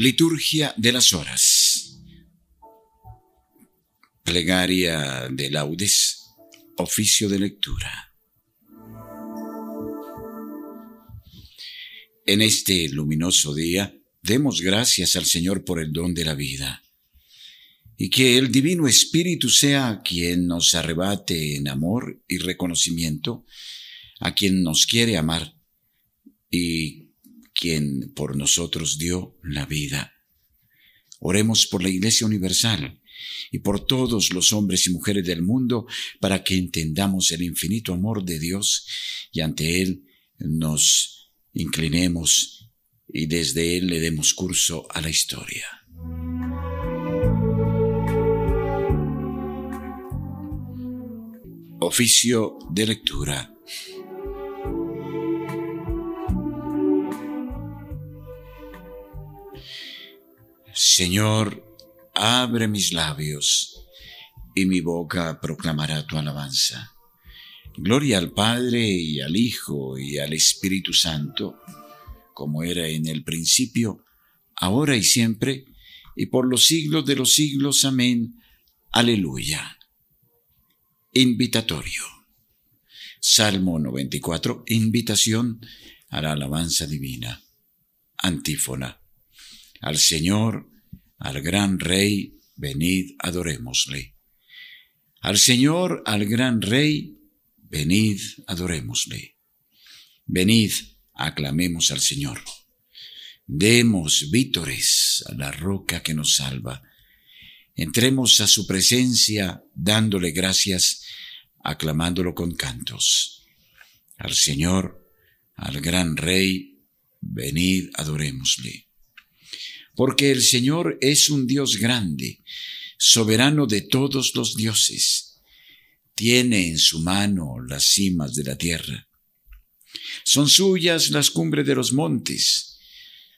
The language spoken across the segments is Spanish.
Liturgia de las Horas. Plegaria de laudes. Oficio de lectura. En este luminoso día, demos gracias al Señor por el don de la vida. Y que el Divino Espíritu sea quien nos arrebate en amor y reconocimiento a quien nos quiere amar y quien por nosotros dio la vida. Oremos por la Iglesia Universal y por todos los hombres y mujeres del mundo para que entendamos el infinito amor de Dios y ante Él nos inclinemos y desde Él le demos curso a la historia. Oficio de lectura. Señor, abre mis labios, y mi boca proclamará tu alabanza. Gloria al Padre y al Hijo y al Espíritu Santo, como era en el principio, ahora y siempre, y por los siglos de los siglos. Amén. Aleluya. Invitatorio. Salmo 94. Invitación a la alabanza divina. Antífona. Al Señor al gran Rey, venid, adorémosle. Al Señor, al gran Rey, venid, adorémosle. Venid, aclamemos al Señor. Demos vítores a la roca que nos salva. Entremos a su presencia dándole gracias, aclamándolo con cantos. Al Señor, al gran Rey, venid, adorémosle porque el Señor es un Dios grande, soberano de todos los dioses. Tiene en su mano las cimas de la tierra. Son suyas las cumbres de los montes.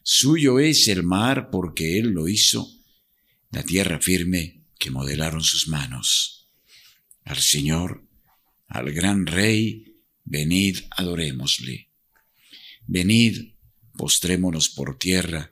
Suyo es el mar porque Él lo hizo, la tierra firme que modelaron sus manos. Al Señor, al gran Rey, venid, adorémosle. Venid, postrémonos por tierra,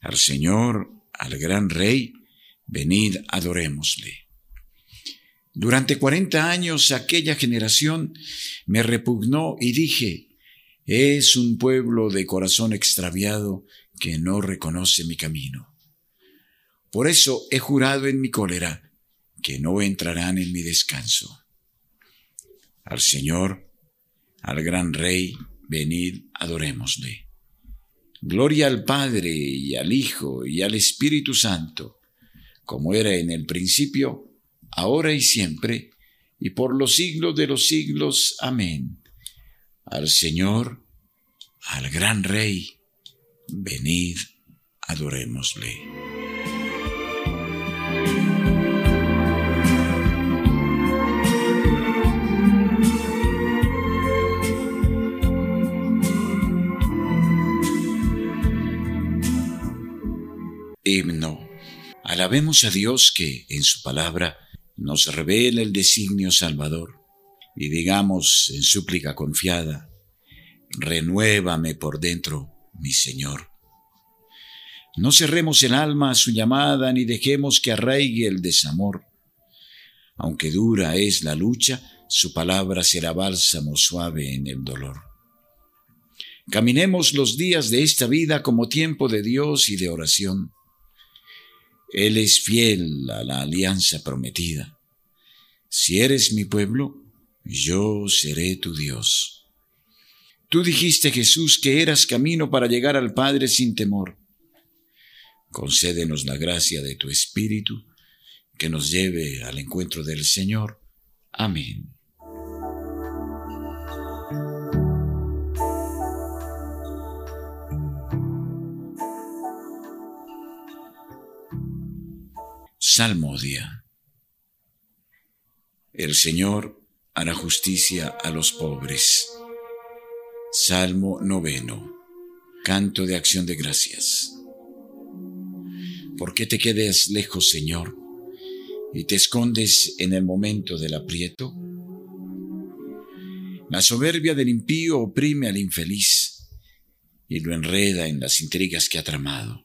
al Señor, al gran Rey, venid, adorémosle. Durante cuarenta años aquella generación me repugnó y dije, es un pueblo de corazón extraviado que no reconoce mi camino. Por eso he jurado en mi cólera que no entrarán en mi descanso. Al Señor, al gran Rey, venid, adorémosle. Gloria al Padre y al Hijo y al Espíritu Santo, como era en el principio, ahora y siempre, y por los siglos de los siglos. Amén. Al Señor, al gran Rey, venid, adorémosle. Himno. Alabemos a Dios que, en su palabra, nos revela el designio salvador, y digamos en súplica confiada, renuévame por dentro, mi Señor. No cerremos el alma a su llamada, ni dejemos que arraigue el desamor. Aunque dura es la lucha, su palabra será bálsamo suave en el dolor. Caminemos los días de esta vida como tiempo de Dios y de oración él es fiel a la alianza prometida. Si eres mi pueblo, yo seré tu Dios. Tú dijiste, Jesús, que eras camino para llegar al Padre sin temor. Concédenos la gracia de tu Espíritu, que nos lleve al encuentro del Señor. Amén. Salmodia. El Señor hará justicia a los pobres. Salmo noveno. Canto de acción de gracias. ¿Por qué te quedes lejos, Señor, y te escondes en el momento del aprieto? La soberbia del impío oprime al infeliz y lo enreda en las intrigas que ha tramado.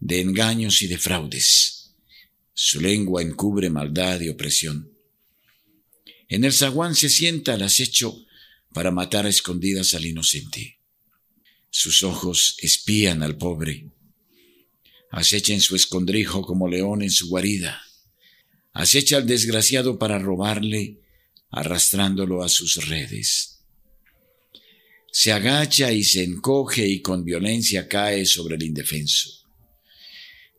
de engaños y de fraudes. Su lengua encubre maldad y opresión. En el zaguán se sienta al acecho para matar a escondidas al inocente. Sus ojos espían al pobre. Acecha en su escondrijo como león en su guarida. Acecha al desgraciado para robarle, arrastrándolo a sus redes. Se agacha y se encoge y con violencia cae sobre el indefenso.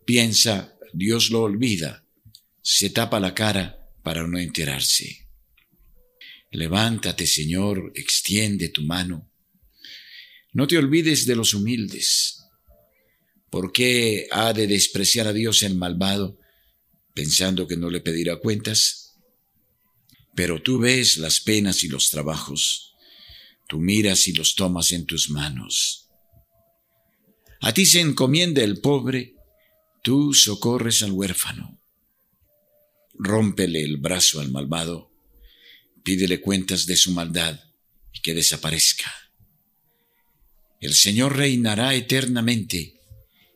Piensa, Dios lo olvida, se tapa la cara para no enterarse. Levántate, Señor, extiende tu mano. No te olvides de los humildes. ¿Por qué ha de despreciar a Dios el malvado, pensando que no le pedirá cuentas? Pero tú ves las penas y los trabajos, tú miras y los tomas en tus manos. A ti se encomienda el pobre, tú socorres al huérfano. Rómpele el brazo al malvado, pídele cuentas de su maldad y que desaparezca. El Señor reinará eternamente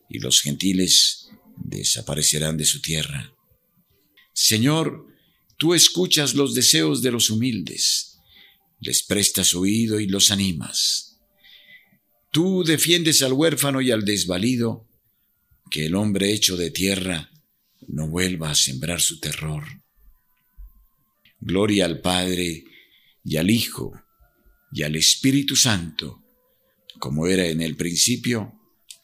y los gentiles desaparecerán de su tierra. Señor, tú escuchas los deseos de los humildes, les prestas oído y los animas. Tú defiendes al huérfano y al desvalido, que el hombre hecho de tierra no vuelva a sembrar su terror. Gloria al Padre y al Hijo y al Espíritu Santo, como era en el principio,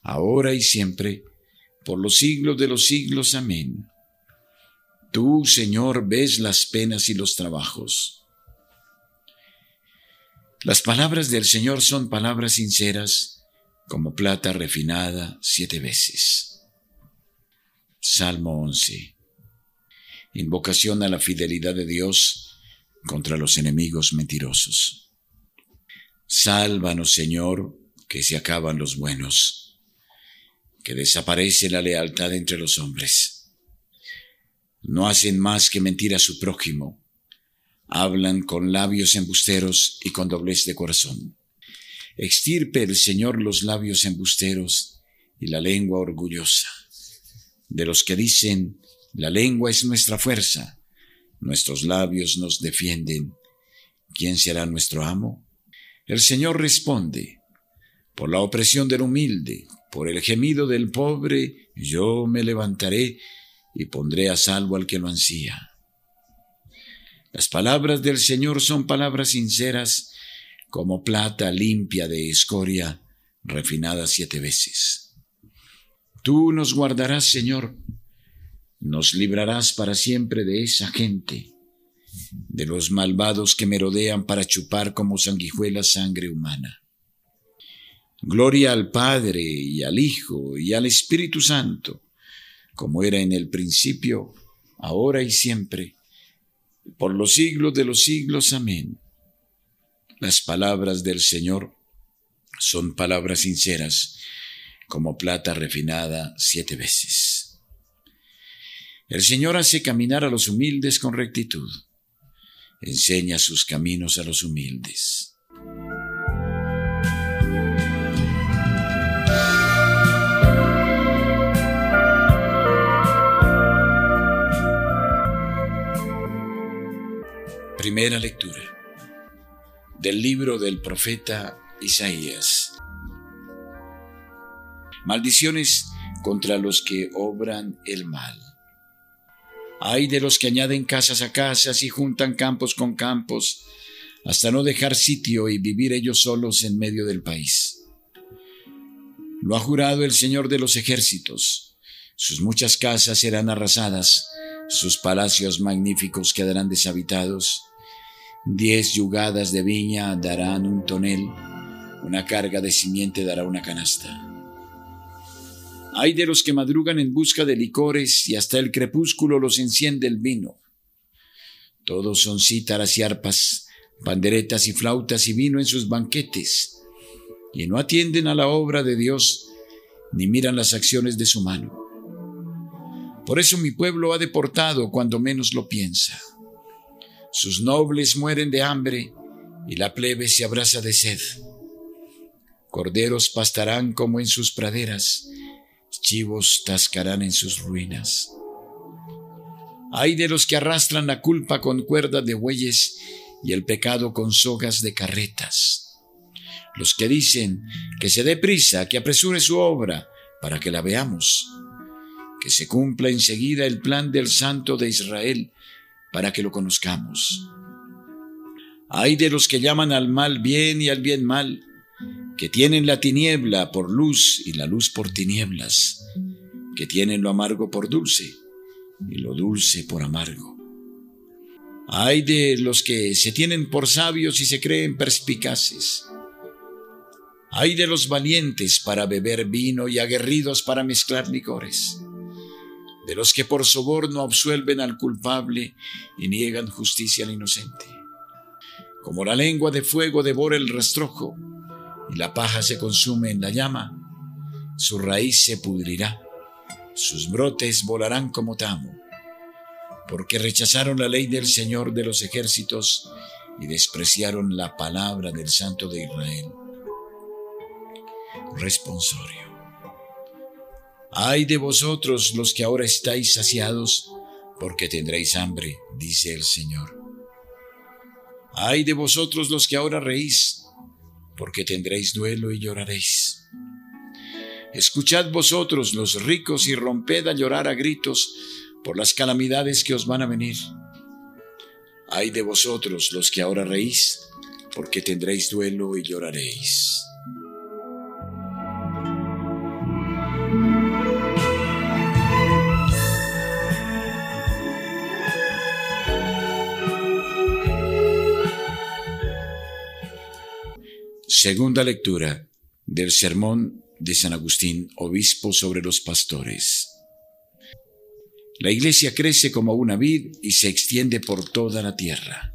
ahora y siempre, por los siglos de los siglos. Amén. Tú, Señor, ves las penas y los trabajos. Las palabras del Señor son palabras sinceras, como plata refinada siete veces. Salmo 11 invocación a la fidelidad de Dios contra los enemigos mentirosos. Sálvanos, Señor, que se acaban los buenos, que desaparece la lealtad entre los hombres. No hacen más que mentir a su prójimo, hablan con labios embusteros y con doblez de corazón. Extirpe el Señor los labios embusteros y la lengua orgullosa, de los que dicen, la lengua es nuestra fuerza. Nuestros labios nos defienden. ¿Quién será nuestro amo? El Señor responde, por la opresión del humilde, por el gemido del pobre, yo me levantaré y pondré a salvo al que lo ansía. Las palabras del Señor son palabras sinceras, como plata limpia de escoria, refinada siete veces. Tú nos guardarás, Señor, nos librarás para siempre de esa gente, de los malvados que merodean para chupar como sanguijuelas sangre humana. Gloria al Padre y al Hijo y al Espíritu Santo, como era en el principio, ahora y siempre, por los siglos de los siglos. Amén. Las palabras del Señor son palabras sinceras, como plata refinada siete veces. El Señor hace caminar a los humildes con rectitud. Enseña sus caminos a los humildes. Primera lectura del libro del profeta Isaías. Maldiciones contra los que obran el mal. Hay de los que añaden casas a casas y juntan campos con campos, hasta no dejar sitio y vivir ellos solos en medio del país. Lo ha jurado el Señor de los ejércitos. Sus muchas casas serán arrasadas, sus palacios magníficos quedarán deshabitados. Diez yugadas de viña darán un tonel, una carga de simiente dará una canasta. Hay de los que madrugan en busca de licores y hasta el crepúsculo los enciende el vino. Todos son cítaras y arpas, panderetas y flautas y vino en sus banquetes, y no atienden a la obra de Dios ni miran las acciones de su mano. Por eso mi pueblo ha deportado cuando menos lo piensa. Sus nobles mueren de hambre y la plebe se abraza de sed. Corderos pastarán como en sus praderas chivos tascarán en sus ruinas. Hay de los que arrastran la culpa con cuerdas de bueyes y el pecado con sogas de carretas. Los que dicen que se dé prisa, que apresure su obra para que la veamos, que se cumpla enseguida el plan del Santo de Israel para que lo conozcamos. Hay de los que llaman al mal bien y al bien mal, que tienen la tiniebla por luz y la luz por tinieblas, que tienen lo amargo por dulce y lo dulce por amargo. Hay de los que se tienen por sabios y se creen perspicaces. Hay de los valientes para beber vino y aguerridos para mezclar licores. De los que por soborno absuelven al culpable y niegan justicia al inocente. Como la lengua de fuego devora el rastrojo, y la paja se consume en la llama, su raíz se pudrirá, sus brotes volarán como tamo, porque rechazaron la ley del Señor de los ejércitos y despreciaron la palabra del Santo de Israel. Responsorio. Ay de vosotros los que ahora estáis saciados, porque tendréis hambre, dice el Señor. Ay de vosotros los que ahora reís, porque tendréis duelo y lloraréis. Escuchad vosotros los ricos y romped a llorar a gritos por las calamidades que os van a venir. Ay de vosotros los que ahora reís, porque tendréis duelo y lloraréis. Segunda lectura del Sermón de San Agustín, obispo sobre los pastores. La iglesia crece como una vid y se extiende por toda la tierra.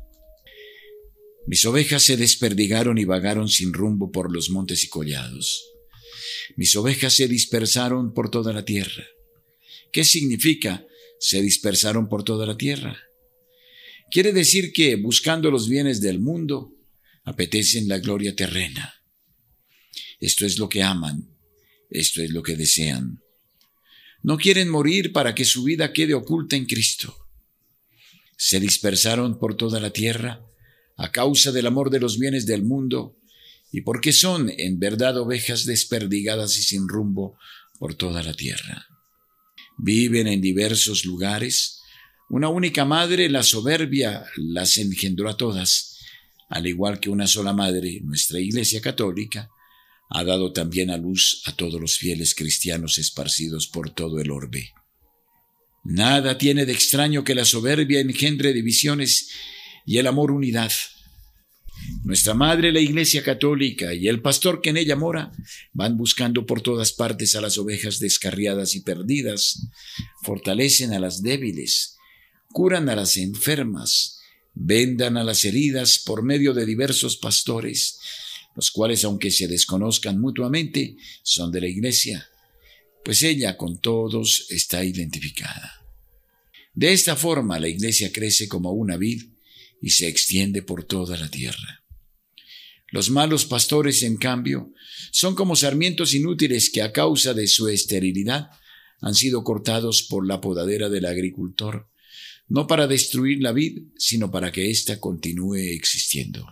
Mis ovejas se desperdigaron y vagaron sin rumbo por los montes y collados. Mis ovejas se dispersaron por toda la tierra. ¿Qué significa se dispersaron por toda la tierra? Quiere decir que, buscando los bienes del mundo, apetecen la gloria terrena. Esto es lo que aman, esto es lo que desean. No quieren morir para que su vida quede oculta en Cristo. Se dispersaron por toda la tierra a causa del amor de los bienes del mundo y porque son en verdad ovejas desperdigadas y sin rumbo por toda la tierra. Viven en diversos lugares. Una única madre, la soberbia, las engendró a todas al igual que una sola madre, nuestra Iglesia Católica, ha dado también a luz a todos los fieles cristianos esparcidos por todo el orbe. Nada tiene de extraño que la soberbia engendre divisiones y el amor unidad. Nuestra Madre, la Iglesia Católica, y el pastor que en ella mora, van buscando por todas partes a las ovejas descarriadas y perdidas, fortalecen a las débiles, curan a las enfermas, vendan a las heridas por medio de diversos pastores, los cuales, aunque se desconozcan mutuamente, son de la Iglesia, pues ella con todos está identificada. De esta forma la Iglesia crece como una vid y se extiende por toda la tierra. Los malos pastores, en cambio, son como sarmientos inútiles que a causa de su esterilidad han sido cortados por la podadera del agricultor no para destruir la vid, sino para que ésta continúe existiendo.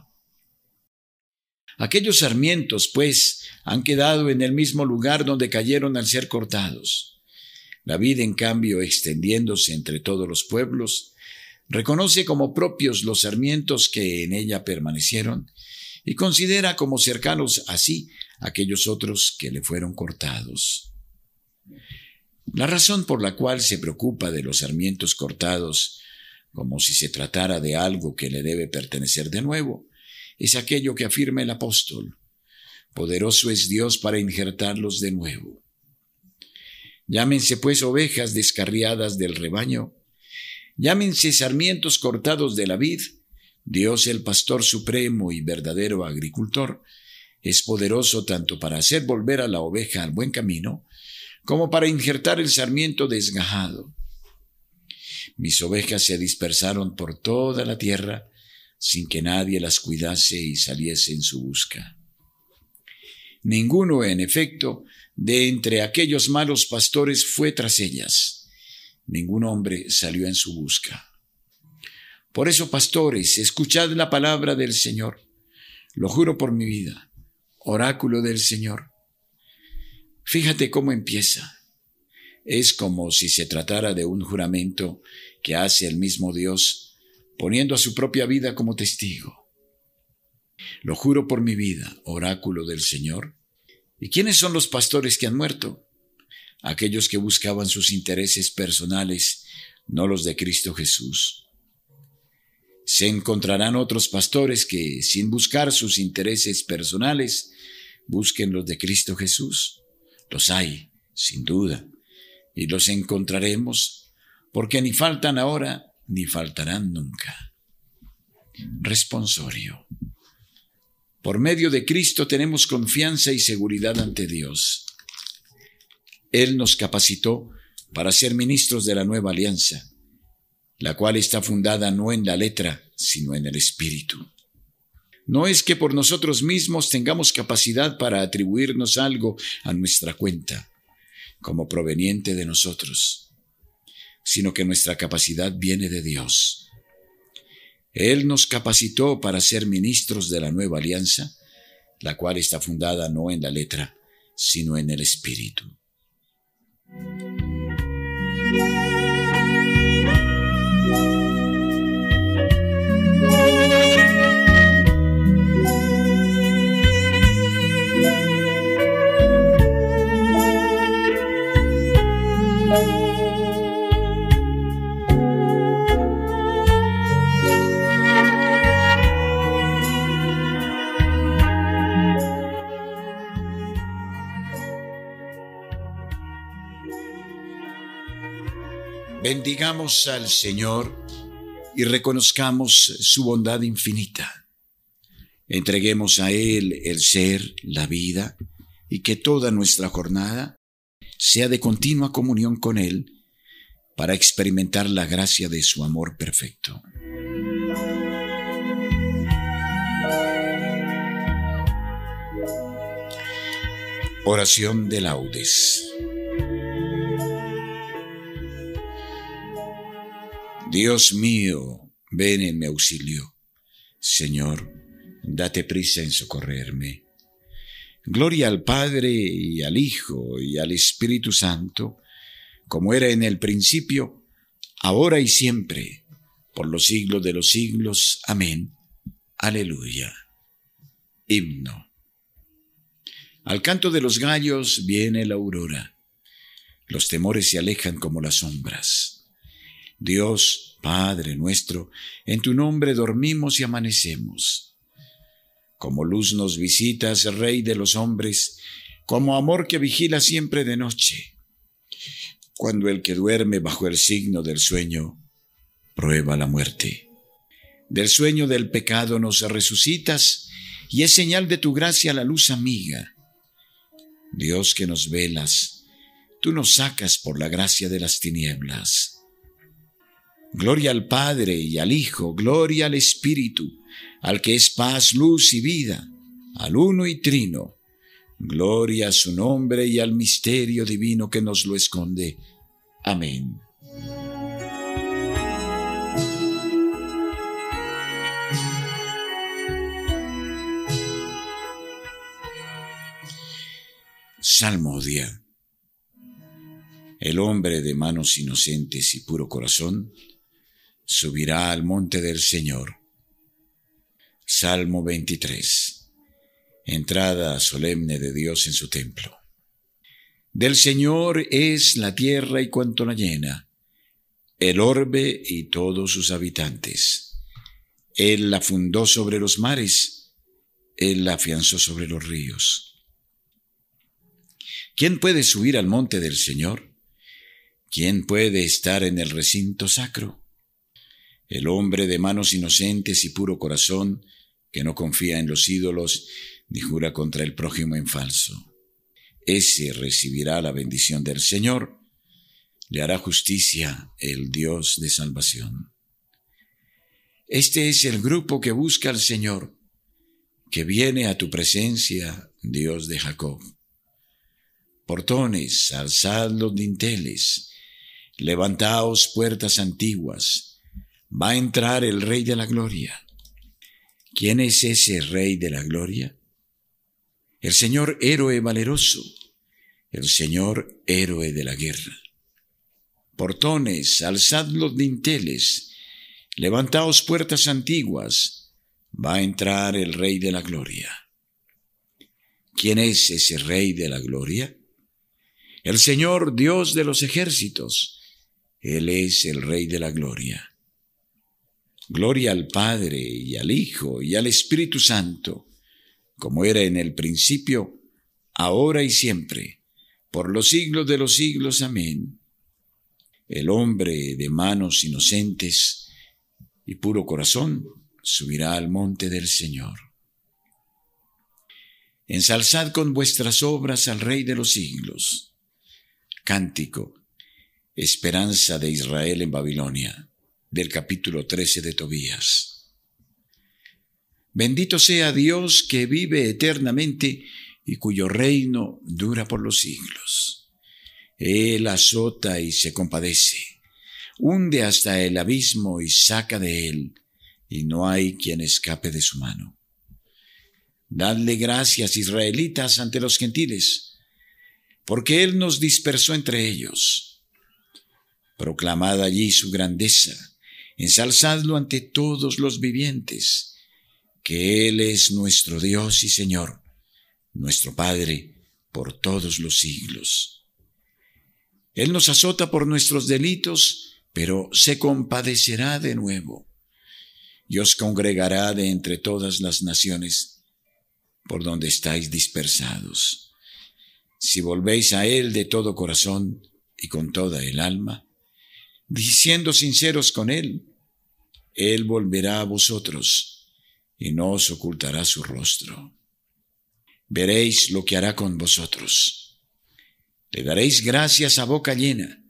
Aquellos sarmientos, pues, han quedado en el mismo lugar donde cayeron al ser cortados. La vida, en cambio, extendiéndose entre todos los pueblos, reconoce como propios los sarmientos que en ella permanecieron y considera como cercanos así aquellos otros que le fueron cortados. La razón por la cual se preocupa de los sarmientos cortados, como si se tratara de algo que le debe pertenecer de nuevo, es aquello que afirma el apóstol. Poderoso es Dios para injertarlos de nuevo. Llámense pues ovejas descarriadas del rebaño, llámense sarmientos cortados de la vid, Dios el pastor supremo y verdadero agricultor, es poderoso tanto para hacer volver a la oveja al buen camino, como para injertar el sarmiento desgajado. Mis ovejas se dispersaron por toda la tierra sin que nadie las cuidase y saliese en su busca. Ninguno, en efecto, de entre aquellos malos pastores fue tras ellas. Ningún hombre salió en su busca. Por eso, pastores, escuchad la palabra del Señor. Lo juro por mi vida. Oráculo del Señor. Fíjate cómo empieza. Es como si se tratara de un juramento que hace el mismo Dios, poniendo a su propia vida como testigo. Lo juro por mi vida, oráculo del Señor. ¿Y quiénes son los pastores que han muerto? Aquellos que buscaban sus intereses personales, no los de Cristo Jesús. Se encontrarán otros pastores que, sin buscar sus intereses personales, busquen los de Cristo Jesús. Los hay, sin duda, y los encontraremos, porque ni faltan ahora ni faltarán nunca. Responsorio. Por medio de Cristo tenemos confianza y seguridad ante Dios. Él nos capacitó para ser ministros de la nueva alianza, la cual está fundada no en la letra, sino en el Espíritu. No es que por nosotros mismos tengamos capacidad para atribuirnos algo a nuestra cuenta, como proveniente de nosotros, sino que nuestra capacidad viene de Dios. Él nos capacitó para ser ministros de la nueva alianza, la cual está fundada no en la letra, sino en el Espíritu. Bendigamos al Señor y reconozcamos su bondad infinita. Entreguemos a Él el ser, la vida, y que toda nuestra jornada sea de continua comunión con Él para experimentar la gracia de su amor perfecto. Oración de laudes. Dios mío, ven en mi auxilio. Señor, date prisa en socorrerme. Gloria al Padre y al Hijo y al Espíritu Santo, como era en el principio, ahora y siempre, por los siglos de los siglos. Amén. Aleluya. Himno. Al canto de los gallos viene la aurora. Los temores se alejan como las sombras. Dios, Padre nuestro, en tu nombre dormimos y amanecemos. Como luz nos visitas, Rey de los hombres, como amor que vigila siempre de noche. Cuando el que duerme bajo el signo del sueño prueba la muerte. Del sueño del pecado nos resucitas y es señal de tu gracia la luz amiga. Dios que nos velas, tú nos sacas por la gracia de las tinieblas. Gloria al Padre y al Hijo, gloria al Espíritu, al que es paz, luz y vida, al uno y trino. Gloria a su nombre y al misterio divino que nos lo esconde. Amén. Salmodia. El hombre de manos inocentes y puro corazón subirá al monte del Señor. Salmo 23. Entrada solemne de Dios en su templo. Del Señor es la tierra y cuanto la llena, el orbe y todos sus habitantes. Él la fundó sobre los mares, Él la afianzó sobre los ríos. ¿Quién puede subir al monte del Señor? ¿Quién puede estar en el recinto sacro? El hombre de manos inocentes y puro corazón, que no confía en los ídolos ni jura contra el prójimo en falso. Ese recibirá la bendición del Señor, le hará justicia el Dios de salvación. Este es el grupo que busca al Señor, que viene a tu presencia, Dios de Jacob portones, alzad los dinteles, levantaos puertas antiguas, va a entrar el Rey de la Gloria. ¿Quién es ese Rey de la Gloria? El Señor héroe valeroso, el Señor héroe de la guerra. Portones, alzad los dinteles, levantaos puertas antiguas, va a entrar el Rey de la Gloria. ¿Quién es ese Rey de la Gloria? el Señor Dios de los ejércitos. Él es el Rey de la Gloria. Gloria al Padre y al Hijo y al Espíritu Santo, como era en el principio, ahora y siempre, por los siglos de los siglos. Amén. El hombre de manos inocentes y puro corazón subirá al monte del Señor. Ensalzad con vuestras obras al Rey de los siglos Cántico, Esperanza de Israel en Babilonia, del capítulo 13 de Tobías. Bendito sea Dios que vive eternamente y cuyo reino dura por los siglos. Él azota y se compadece, hunde hasta el abismo y saca de él, y no hay quien escape de su mano. Dadle gracias, israelitas, ante los gentiles, porque Él nos dispersó entre ellos. Proclamad allí su grandeza, ensalzadlo ante todos los vivientes, que Él es nuestro Dios y Señor, nuestro Padre por todos los siglos. Él nos azota por nuestros delitos, pero se compadecerá de nuevo y os congregará de entre todas las naciones por donde estáis dispersados si volvéis a Él de todo corazón y con toda el alma, diciendo sinceros con Él, Él volverá a vosotros y no os ocultará su rostro. Veréis lo que hará con vosotros. Le daréis gracias a boca llena,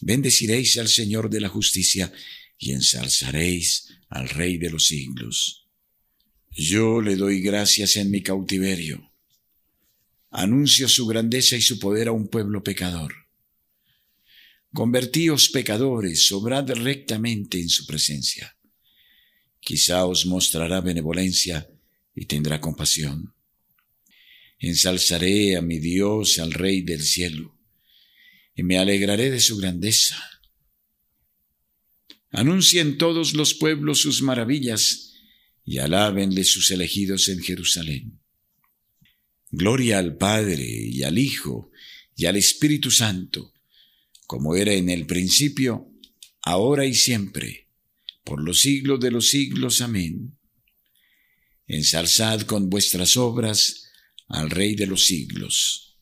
bendeciréis al Señor de la justicia y ensalzaréis al Rey de los siglos. Yo le doy gracias en mi cautiverio anuncio su grandeza y su poder a un pueblo pecador. Convertíos pecadores, obrad rectamente en su presencia. Quizá os mostrará benevolencia y tendrá compasión. Ensalzaré a mi Dios, al Rey del cielo, y me alegraré de su grandeza. Anuncien todos los pueblos sus maravillas, y alábenle sus elegidos en Jerusalén. Gloria al Padre y al Hijo y al Espíritu Santo, como era en el principio, ahora y siempre, por los siglos de los siglos. Amén. Ensalzad con vuestras obras al Rey de los siglos.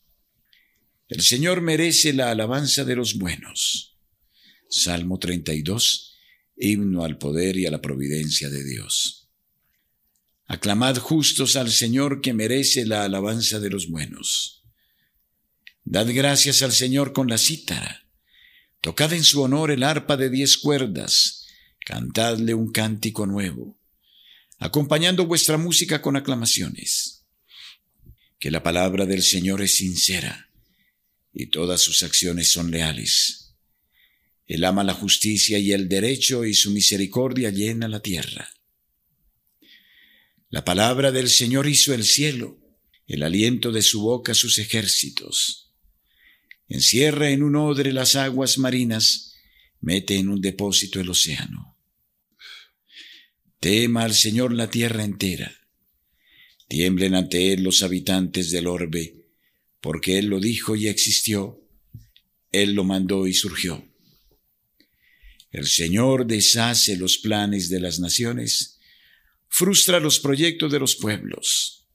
El Señor merece la alabanza de los buenos. Salmo 32, himno al poder y a la providencia de Dios. Aclamad justos al Señor que merece la alabanza de los buenos. Dad gracias al Señor con la cítara. Tocad en su honor el arpa de diez cuerdas. Cantadle un cántico nuevo, acompañando vuestra música con aclamaciones. Que la palabra del Señor es sincera y todas sus acciones son leales. Él ama la justicia y el derecho y su misericordia llena la tierra. La palabra del Señor hizo el cielo, el aliento de su boca sus ejércitos. Encierra en un odre las aguas marinas, mete en un depósito el océano. Tema al Señor la tierra entera. Tiemblen ante Él los habitantes del orbe, porque Él lo dijo y existió, Él lo mandó y surgió. El Señor deshace los planes de las naciones, frustra los proyectos de los pueblos.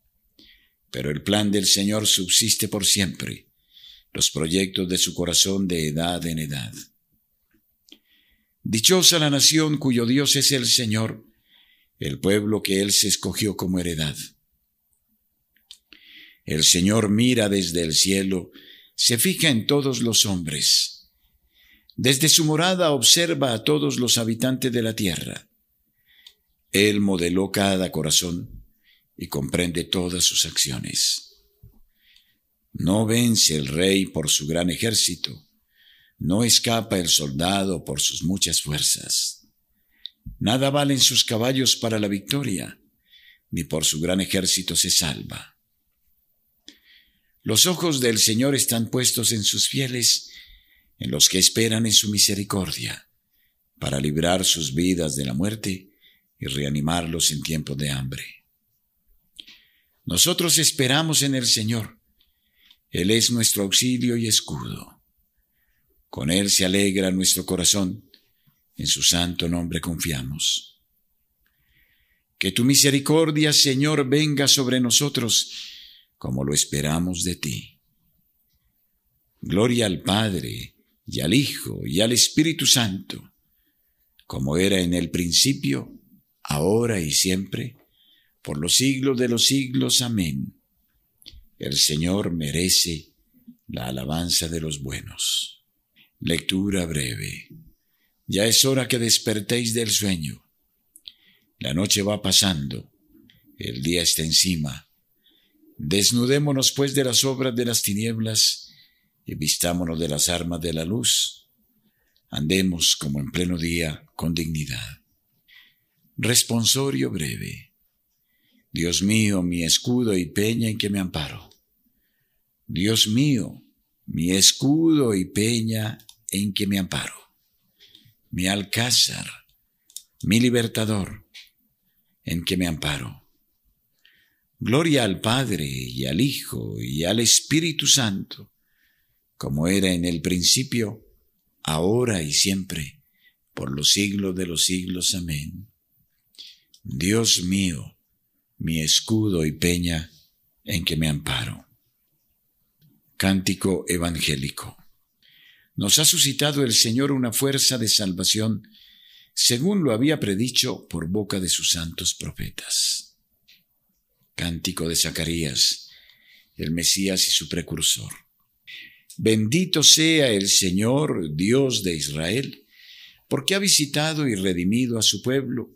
Pero el plan del Señor subsiste por siempre, los proyectos de su corazón de edad en edad. Dichosa la nación cuyo Dios es el Señor, el pueblo que Él se escogió como heredad. El Señor mira desde el cielo, se fija en todos los hombres desde su morada observa a todos los habitantes de la tierra. Él modeló cada corazón y comprende todas sus acciones. No vence el rey por su gran ejército, no escapa el soldado por sus muchas fuerzas. Nada valen sus caballos para la victoria, ni por su gran ejército se salva. Los ojos del Señor están puestos en sus fieles en los que esperan en su misericordia, para librar sus vidas de la muerte y reanimarlos en tiempos de hambre. Nosotros esperamos en el Señor. Él es nuestro auxilio y escudo. Con Él se alegra nuestro corazón. En su santo nombre confiamos. Que tu misericordia, Señor, venga sobre nosotros como lo esperamos de ti. Gloria al Padre, y al Hijo y al Espíritu Santo, como era en el principio, ahora y siempre, por los siglos de los siglos. Amén. El Señor merece la alabanza de los buenos. Lectura breve. Ya es hora que despertéis del sueño. La noche va pasando, el día está encima. Desnudémonos pues de las obras de las tinieblas y vistámonos de las armas de la luz. Andemos como en pleno día con dignidad. Responsorio breve. Dios mío, mi escudo y peña en que me amparo. Dios mío, mi escudo y peña en que me amparo. Mi alcázar, mi libertador, en que me amparo. Gloria al Padre y al Hijo y al Espíritu Santo como era en el principio, ahora y siempre, por los siglos de los siglos. Amén. Dios mío, mi escudo y peña en que me amparo. Cántico Evangélico. Nos ha suscitado el Señor una fuerza de salvación, según lo había predicho por boca de sus santos profetas. Cántico de Zacarías, el Mesías y su precursor. Bendito sea el Señor, Dios de Israel, porque ha visitado y redimido a su pueblo,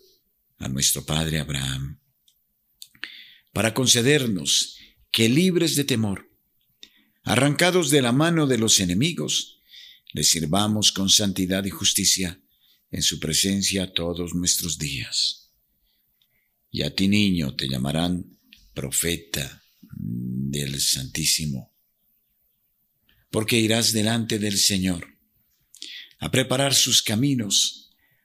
a nuestro padre Abraham, para concedernos que libres de temor, arrancados de la mano de los enemigos, le sirvamos con santidad y justicia en su presencia todos nuestros días. Y a ti niño te llamarán profeta del Santísimo, porque irás delante del Señor a preparar sus caminos,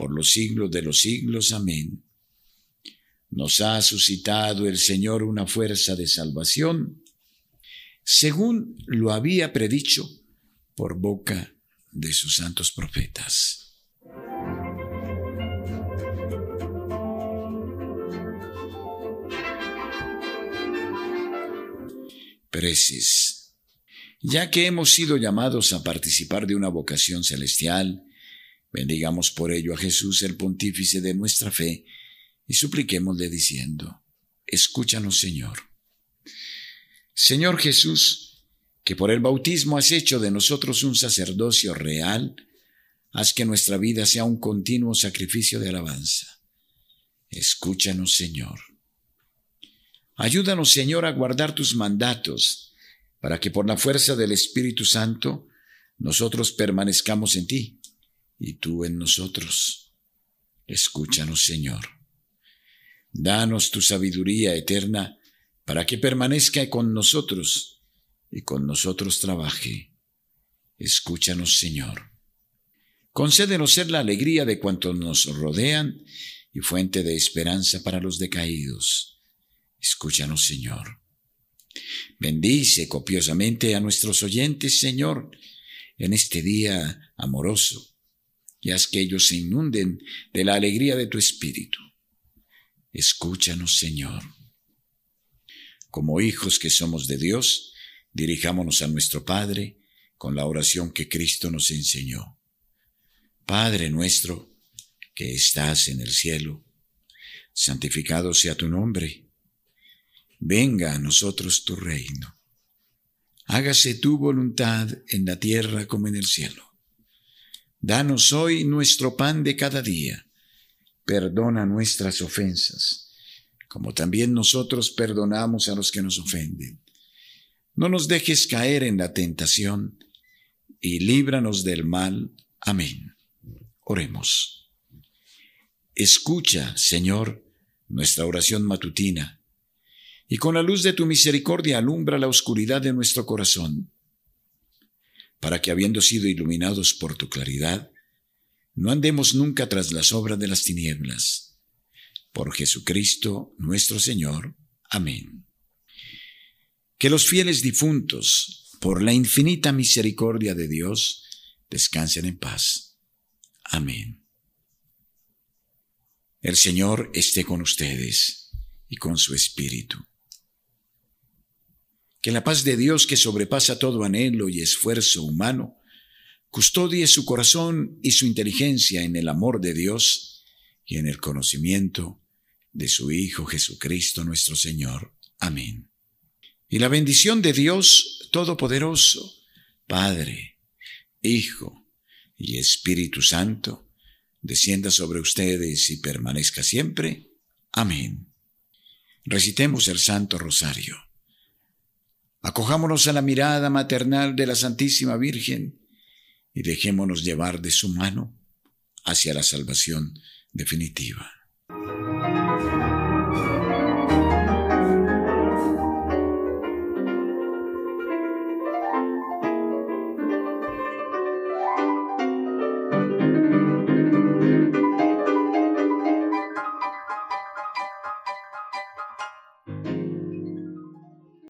por los siglos de los siglos. Amén. Nos ha suscitado el Señor una fuerza de salvación, según lo había predicho por boca de sus santos profetas. Precis. Ya que hemos sido llamados a participar de una vocación celestial, bendigamos por ello a Jesús, el pontífice de nuestra fe, y supliquémosle diciendo, escúchanos Señor. Señor Jesús, que por el bautismo has hecho de nosotros un sacerdocio real, haz que nuestra vida sea un continuo sacrificio de alabanza. Escúchanos Señor. Ayúdanos, Señor, a guardar tus mandatos, para que por la fuerza del Espíritu Santo nosotros permanezcamos en ti y tú en nosotros. Escúchanos, Señor. Danos tu sabiduría eterna para que permanezca con nosotros y con nosotros trabaje. Escúchanos, Señor. Concédenos ser la alegría de cuantos nos rodean y fuente de esperanza para los decaídos Escúchanos, Señor. Bendice copiosamente a nuestros oyentes, Señor, en este día amoroso, y haz que ellos se inunden de la alegría de tu Espíritu. Escúchanos, Señor. Como hijos que somos de Dios, dirijámonos a nuestro Padre con la oración que Cristo nos enseñó. Padre nuestro, que estás en el cielo, santificado sea tu nombre venga a nosotros tu reino. Hágase tu voluntad en la tierra como en el cielo. Danos hoy nuestro pan de cada día. Perdona nuestras ofensas, como también nosotros perdonamos a los que nos ofenden. No nos dejes caer en la tentación, y líbranos del mal. Amén. Oremos. Escucha, Señor, nuestra oración matutina y con la luz de tu misericordia alumbra la oscuridad de nuestro corazón, para que habiendo sido iluminados por tu claridad, no andemos nunca tras las obras de las tinieblas. Por Jesucristo nuestro Señor. Amén. Que los fieles difuntos, por la infinita misericordia de Dios, descansen en paz. Amén. El Señor esté con ustedes y con su Espíritu. Que la paz de Dios que sobrepasa todo anhelo y esfuerzo humano, custodie su corazón y su inteligencia en el amor de Dios y en el conocimiento de su Hijo Jesucristo nuestro Señor. Amén. Y la bendición de Dios Todopoderoso, Padre, Hijo y Espíritu Santo, descienda sobre ustedes y permanezca siempre. Amén. Recitemos el Santo Rosario. Acojámonos a la mirada maternal de la Santísima Virgen y dejémonos llevar de su mano hacia la salvación definitiva.